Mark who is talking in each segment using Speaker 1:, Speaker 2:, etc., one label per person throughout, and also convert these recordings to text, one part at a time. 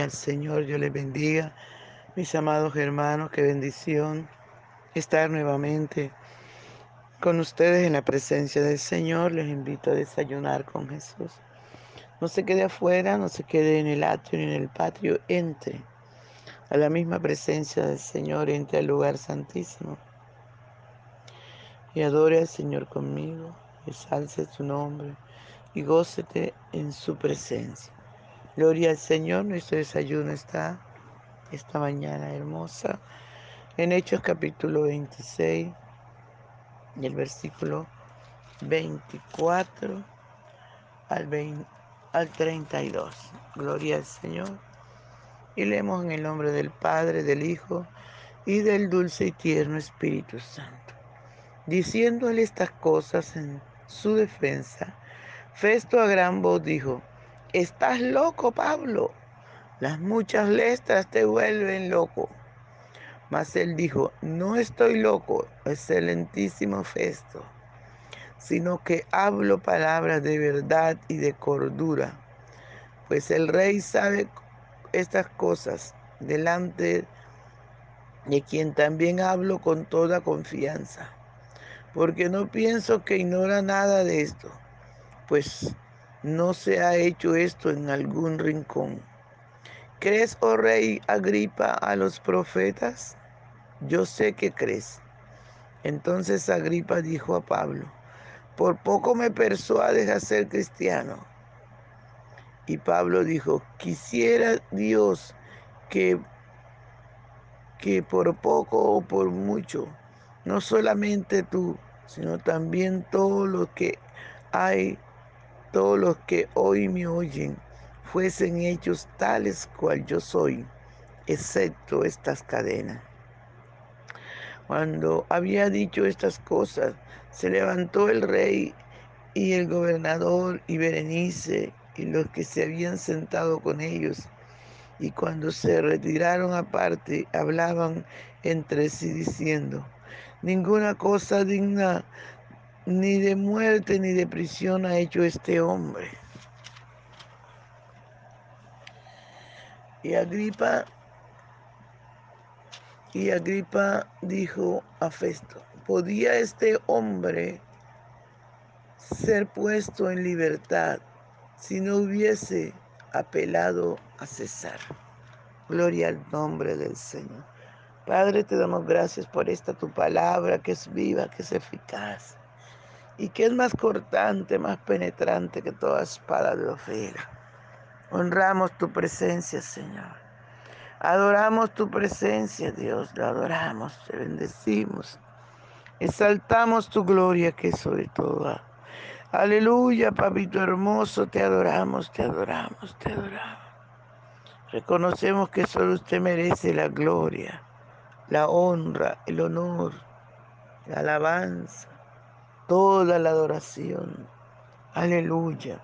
Speaker 1: Al Señor, Dios les bendiga. Mis amados hermanos, qué bendición estar nuevamente con ustedes en la presencia del Señor. Les invito a desayunar con Jesús. No se quede afuera, no se quede en el atrio ni en el patio, entre a la misma presencia del Señor, entre al lugar santísimo y adore al Señor conmigo, exalce su nombre y gócete en su presencia. Gloria al Señor, nuestro desayuno está esta mañana hermosa en Hechos capítulo 26, del versículo 24 al, al 32. Gloria al Señor. Y leemos en el nombre del Padre, del Hijo y del dulce y tierno Espíritu Santo. Diciéndole estas cosas en su defensa, Festo a gran voz dijo, Estás loco, Pablo. Las muchas letras te vuelven loco. Mas él dijo, no estoy loco, excelentísimo Festo, sino que hablo palabras de verdad y de cordura, pues el rey sabe estas cosas delante de quien también hablo con toda confianza, porque no pienso que ignora nada de esto, pues no se ha hecho esto en algún rincón. ¿Crees, oh rey Agripa, a los profetas? Yo sé que crees. Entonces Agripa dijo a Pablo, por poco me persuades a ser cristiano. Y Pablo dijo, quisiera Dios que, que por poco o por mucho, no solamente tú, sino también todos los que hay todos los que hoy me oyen fuesen hechos tales cual yo soy, excepto estas cadenas. Cuando había dicho estas cosas, se levantó el rey y el gobernador y Berenice y los que se habían sentado con ellos. Y cuando se retiraron aparte, hablaban entre sí diciendo, ninguna cosa digna ni de muerte ni de prisión ha hecho este hombre. Y Agripa, y Agripa dijo a Festo, ¿podía este hombre ser puesto en libertad si no hubiese apelado a César? Gloria al nombre del Señor. Padre, te damos gracias por esta tu palabra que es viva, que es eficaz y que es más cortante, más penetrante que toda espada de ofera. Honramos tu presencia, Señor. Adoramos tu presencia, Dios. La adoramos, te bendecimos. Exaltamos tu gloria que es sobre todo. Aleluya, papito hermoso, te adoramos, te adoramos, te adoramos. Reconocemos que solo usted merece la gloria, la honra, el honor, la alabanza toda la adoración. Aleluya.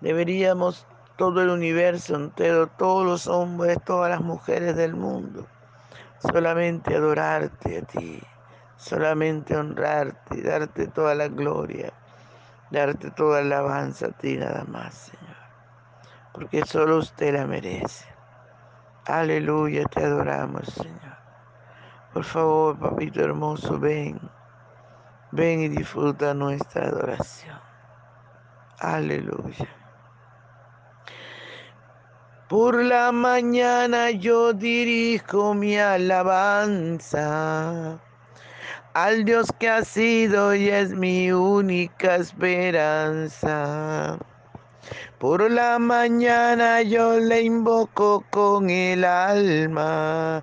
Speaker 1: Deberíamos todo el universo entero, todos los hombres, todas las mujeres del mundo, solamente adorarte a ti, solamente honrarte, darte toda la gloria, darte toda la alabanza a ti nada más, Señor, porque solo usted la merece. Aleluya, te adoramos, Señor. Por favor, papito hermoso, ven. Ven y disfruta nuestra adoración. Aleluya. Por la mañana yo dirijo mi alabanza al Dios que ha sido y es mi única esperanza. Por la mañana yo le invoco con el alma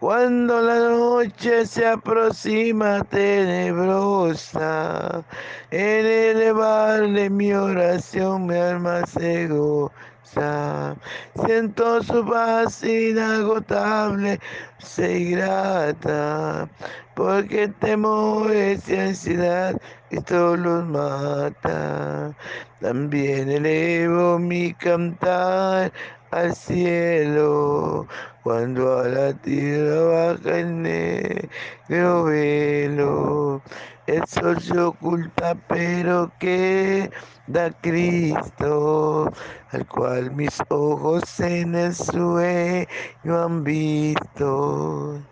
Speaker 1: Cuando la noche se aproxima tenebrosa, en elevarle mi oración mi alma cego Siento su paz inagotable, se grata, porque temores y ansiedad esto los mata. También elevo mi cantar al cielo, cuando a la tierra baja el negro velo. El sol se oculta, pero que da Cristo, al cual mis ojos en el sueño han visto.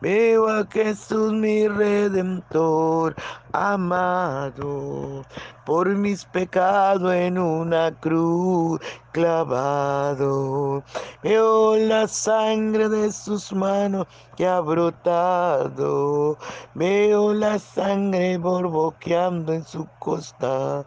Speaker 1: Veo a Jesús mi redentor amado por mis pecados en una cruz clavado. Veo la sangre de sus manos que ha brotado. Veo la sangre borboqueando en su costado.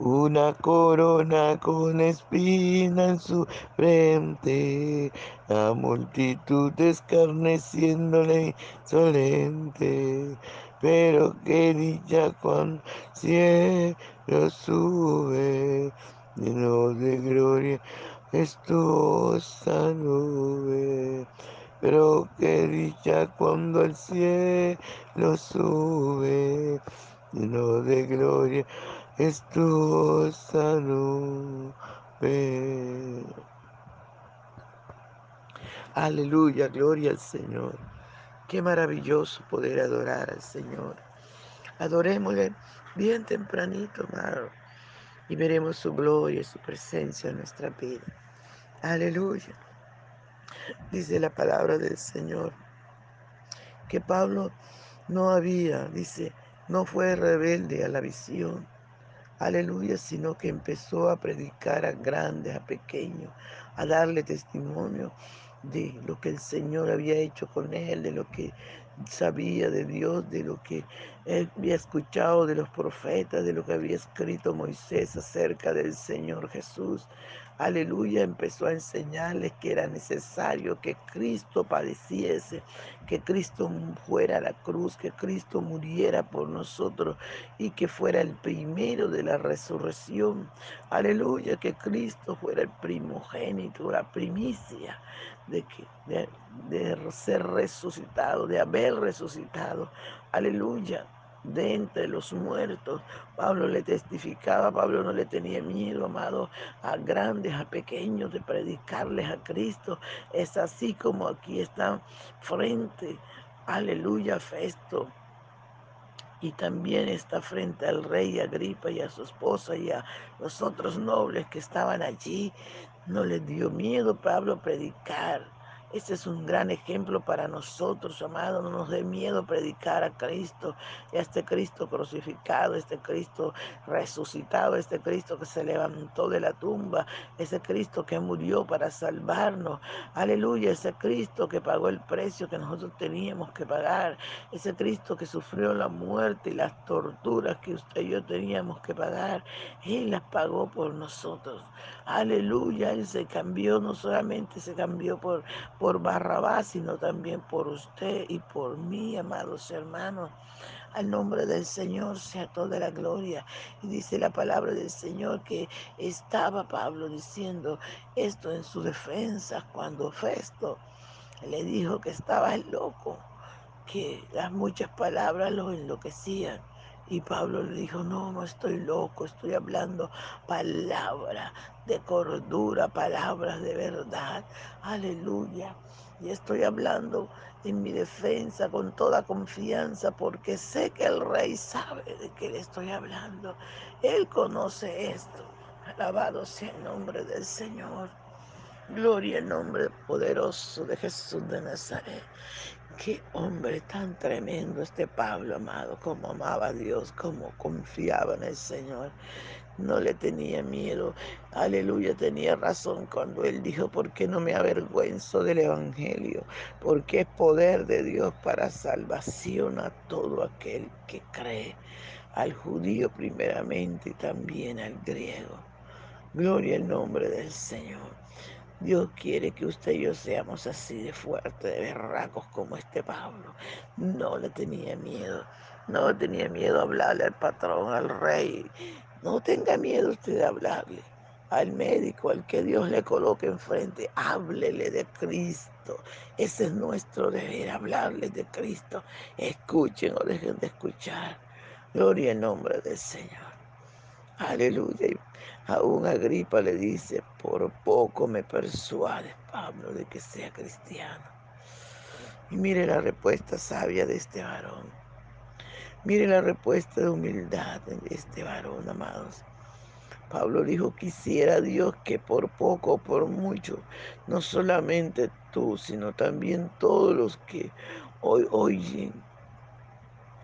Speaker 1: Una corona con espina en su frente. La multitud escarneciéndole insolente. Pero qué dicha cuando cielo sube, lleno de gloria, estuosa nube. Pero qué dicha cuando el cielo sube, lleno de gloria, estuosa nube. Aleluya, gloria al Señor. Qué maravilloso poder adorar al Señor. Adorémosle bien tempranito, amado, y veremos su gloria su presencia en nuestra vida. Aleluya. Dice la palabra del Señor que Pablo no había, dice, no fue rebelde a la visión. Aleluya, sino que empezó a predicar a grandes, a pequeños, a darle testimonio de lo que el Señor había hecho con él, de lo que sabía de Dios, de lo que había escuchado de los profetas, de lo que había escrito Moisés acerca del Señor Jesús. Aleluya, empezó a enseñarles que era necesario que Cristo padeciese, que Cristo fuera a la cruz, que Cristo muriera por nosotros y que fuera el primero de la resurrección. Aleluya, que Cristo fuera el primogénito, la primicia de, que, de, de ser resucitado, de haber resucitado. Aleluya de entre los muertos. Pablo le testificaba, Pablo no le tenía miedo, amado, a grandes, a pequeños, de predicarles a Cristo. Es así como aquí están frente, aleluya, Festo. Y también está frente al rey Agripa y a su esposa y a los otros nobles que estaban allí. No les dio miedo Pablo predicar este es un gran ejemplo para nosotros, amados. No nos dé miedo predicar a Cristo, a este Cristo crucificado, este Cristo resucitado, este Cristo que se levantó de la tumba, ese Cristo que murió para salvarnos. Aleluya, ese Cristo que pagó el precio que nosotros teníamos que pagar, ese Cristo que sufrió la muerte y las torturas que usted y yo teníamos que pagar. Él las pagó por nosotros. Aleluya, Él se cambió, no solamente se cambió por por Barrabás, sino también por usted y por mí, amados hermanos. Al nombre del Señor sea toda la gloria. Y dice la palabra del Señor que estaba Pablo diciendo esto en su defensa cuando Festo le dijo que estaba loco, que las muchas palabras lo enloquecían. Y Pablo le dijo, no, no estoy loco, estoy hablando palabras de cordura, palabras de verdad. Aleluya. Y estoy hablando en mi defensa con toda confianza porque sé que el rey sabe de qué le estoy hablando. Él conoce esto. Alabado sea el nombre del Señor. Gloria al nombre poderoso de Jesús de Nazaret. Qué hombre tan tremendo este Pablo, amado, como amaba a Dios, como confiaba en el Señor. No le tenía miedo. Aleluya, tenía razón cuando él dijo, ¿por qué no me avergüenzo del Evangelio? Porque es poder de Dios para salvación a todo aquel que cree, al judío primeramente y también al griego. Gloria al nombre del Señor. Dios quiere que usted y yo seamos así de fuertes, de berracos como este Pablo. No le tenía miedo, no tenía miedo a hablarle al patrón, al rey. No tenga miedo usted de hablarle al médico, al que Dios le coloque enfrente. Háblele de Cristo. Ese es nuestro deber, hablarle de Cristo. Escuchen o dejen de escuchar. Gloria al nombre del Señor. Aleluya. Aún Agripa le dice, por poco me persuades, Pablo, de que sea cristiano. Y mire la respuesta sabia de este varón. Mire la respuesta de humildad de este varón, amados. Pablo dijo, quisiera Dios que por poco o por mucho, no solamente tú, sino también todos los que hoy oyen,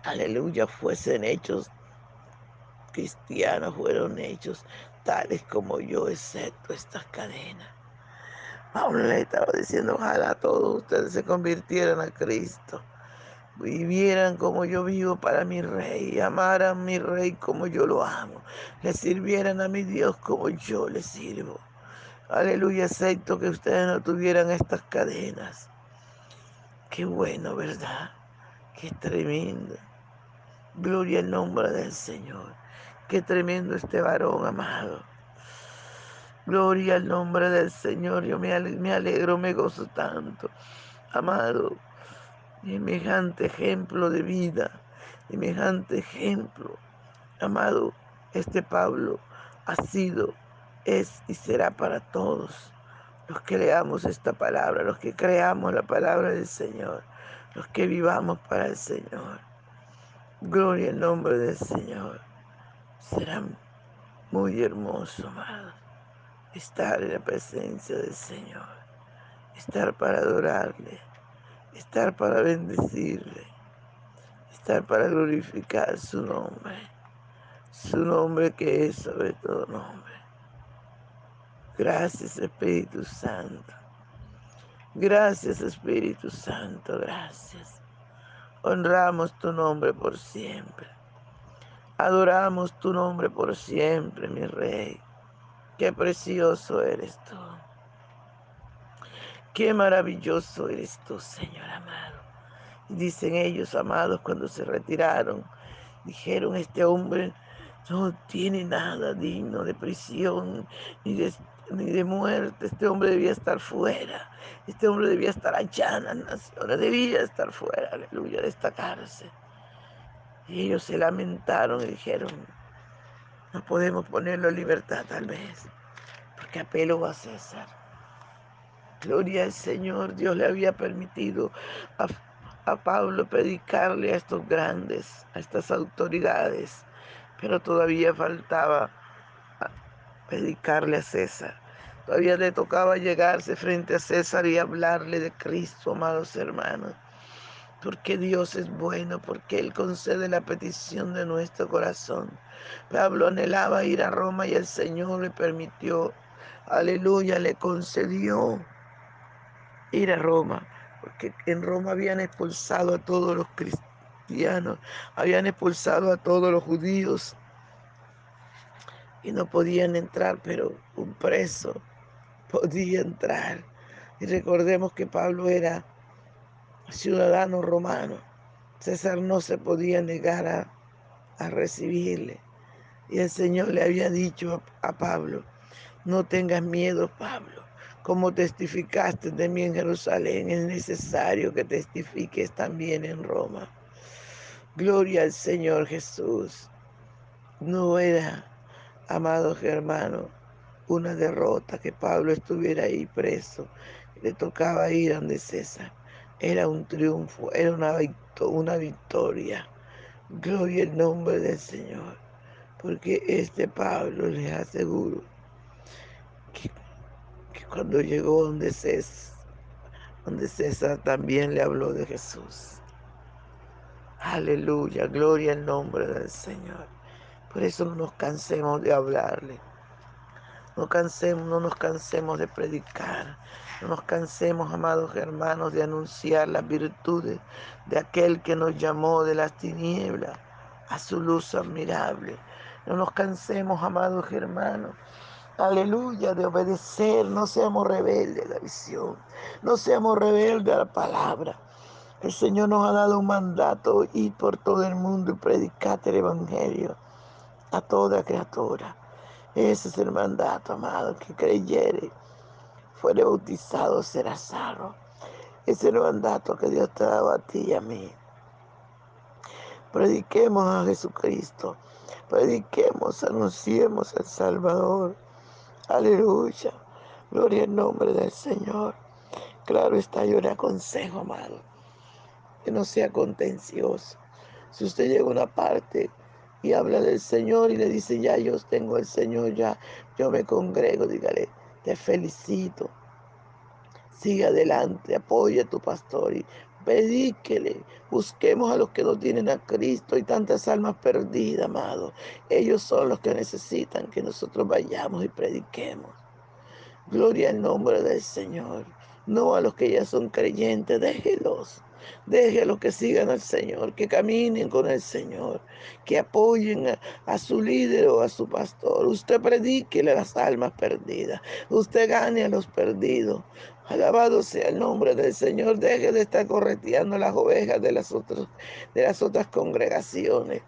Speaker 1: aleluya, fuesen hechos cristianos fueron hechos tales como yo, excepto estas cadenas. Pablo le estaba diciendo, ojalá todos ustedes se convirtieran a Cristo, vivieran como yo vivo para mi rey, amaran a mi rey como yo lo amo, le sirvieran a mi Dios como yo le sirvo. Aleluya, excepto que ustedes no tuvieran estas cadenas. Qué bueno, ¿verdad? Qué tremendo. Gloria al nombre del Señor. Qué tremendo este varón, amado. Gloria al nombre del Señor. Yo me alegro, me gozo tanto. Amado, semejante ejemplo de vida, semejante ejemplo. Amado, este Pablo ha sido, es y será para todos los que leamos esta palabra, los que creamos la palabra del Señor, los que vivamos para el Señor. Gloria al nombre del Señor. Será muy hermoso, amado, estar en la presencia del Señor, estar para adorarle, estar para bendecirle, estar para glorificar su nombre, su nombre que es sobre todo nombre. Gracias Espíritu Santo. Gracias Espíritu Santo, gracias. Honramos tu nombre por siempre. Adoramos tu nombre por siempre, mi Rey. Qué precioso eres tú. Qué maravilloso eres tú, Señor amado. Dicen ellos, amados, cuando se retiraron, dijeron, este hombre no tiene nada digno de prisión ni de, ni de muerte. Este hombre debía estar fuera. Este hombre debía estar allá en las naciones. Debía estar fuera, aleluya, de esta cárcel. Y ellos se lamentaron y dijeron, no podemos ponerlo en libertad tal vez, porque apelo a César. Gloria al Señor, Dios le había permitido a, a Pablo predicarle a estos grandes, a estas autoridades, pero todavía faltaba predicarle a César. Todavía le tocaba llegarse frente a César y hablarle de Cristo, amados hermanos porque Dios es bueno, porque Él concede la petición de nuestro corazón. Pablo anhelaba ir a Roma y el Señor le permitió, aleluya, le concedió ir a Roma, porque en Roma habían expulsado a todos los cristianos, habían expulsado a todos los judíos y no podían entrar, pero un preso podía entrar. Y recordemos que Pablo era ciudadano romano. César no se podía negar a, a recibirle. Y el Señor le había dicho a, a Pablo, no tengas miedo, Pablo. Como testificaste de mí en Jerusalén, es necesario que testifiques también en Roma. Gloria al Señor Jesús. No era, amados hermanos, una derrota que Pablo estuviera ahí preso. Le tocaba ir donde César era un triunfo, era una, una victoria. Gloria al nombre del Señor, porque este Pablo les aseguro Cuando llegó donde César, donde también le habló de Jesús. Aleluya, gloria al nombre del Señor. Por eso no nos cansemos de hablarle. No, no nos cansemos de predicar. No nos cansemos, amados hermanos, de anunciar las virtudes de aquel que nos llamó de las tinieblas a su luz admirable. No nos cansemos, amados hermanos, aleluya, de obedecer. No seamos rebeldes a la visión. No seamos rebeldes a la palabra. El Señor nos ha dado un mandato, ir por todo el mundo y predicar el Evangelio a toda criatura. Ese es el mandato, amado, que creyere, fuere bautizado, será salvo. Ese es el mandato que Dios te ha dado a ti y a mí. Prediquemos a Jesucristo. Prediquemos, anunciemos al Salvador. Aleluya. Gloria al nombre del Señor. Claro está, yo le aconsejo, amado, que no sea contencioso. Si usted llega a una parte y habla del Señor y le dice, ya yo tengo el Señor, ya yo me congrego, dígale, te felicito. Sigue adelante, apoya a tu pastor y predíquele. Busquemos a los que no tienen a Cristo y tantas almas perdidas, amado. Ellos son los que necesitan que nosotros vayamos y prediquemos. Gloria al nombre del Señor. No a los que ya son creyentes, déjelos. Déjelos que sigan al Señor, que caminen con el Señor, que apoyen a, su líder o a su pastor. Usted predíquele a las almas perdidas. Usted gane a los perdidos. Alabado sea el nombre del Señor. Deje de estar correteando las ovejas de las otras, congregaciones.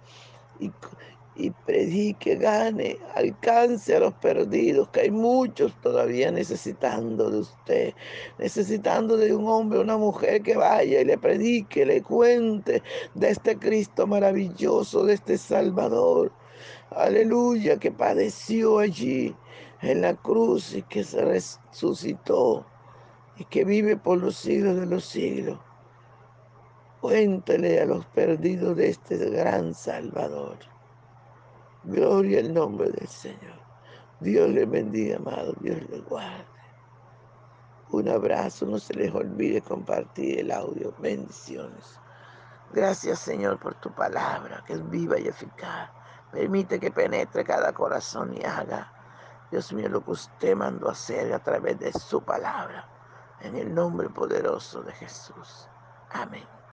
Speaker 1: Y predique, gane, alcance a los perdidos, que hay muchos todavía necesitando de usted, necesitando de un hombre, una mujer que vaya y le predique, le cuente de este Cristo maravilloso, de este Salvador. Aleluya, que padeció allí en la cruz y que se resucitó y que vive por los siglos de los siglos. Cuéntele a los perdidos de este gran Salvador. Gloria al nombre del Señor. Dios le bendiga, amado. Dios le guarde. Un abrazo. No se les olvide compartir el audio. Bendiciones. Gracias, Señor, por tu palabra, que es viva y eficaz. Permite que penetre cada corazón y haga, Dios mío, lo que usted mandó hacer a través de su palabra. En el nombre poderoso de Jesús. Amén.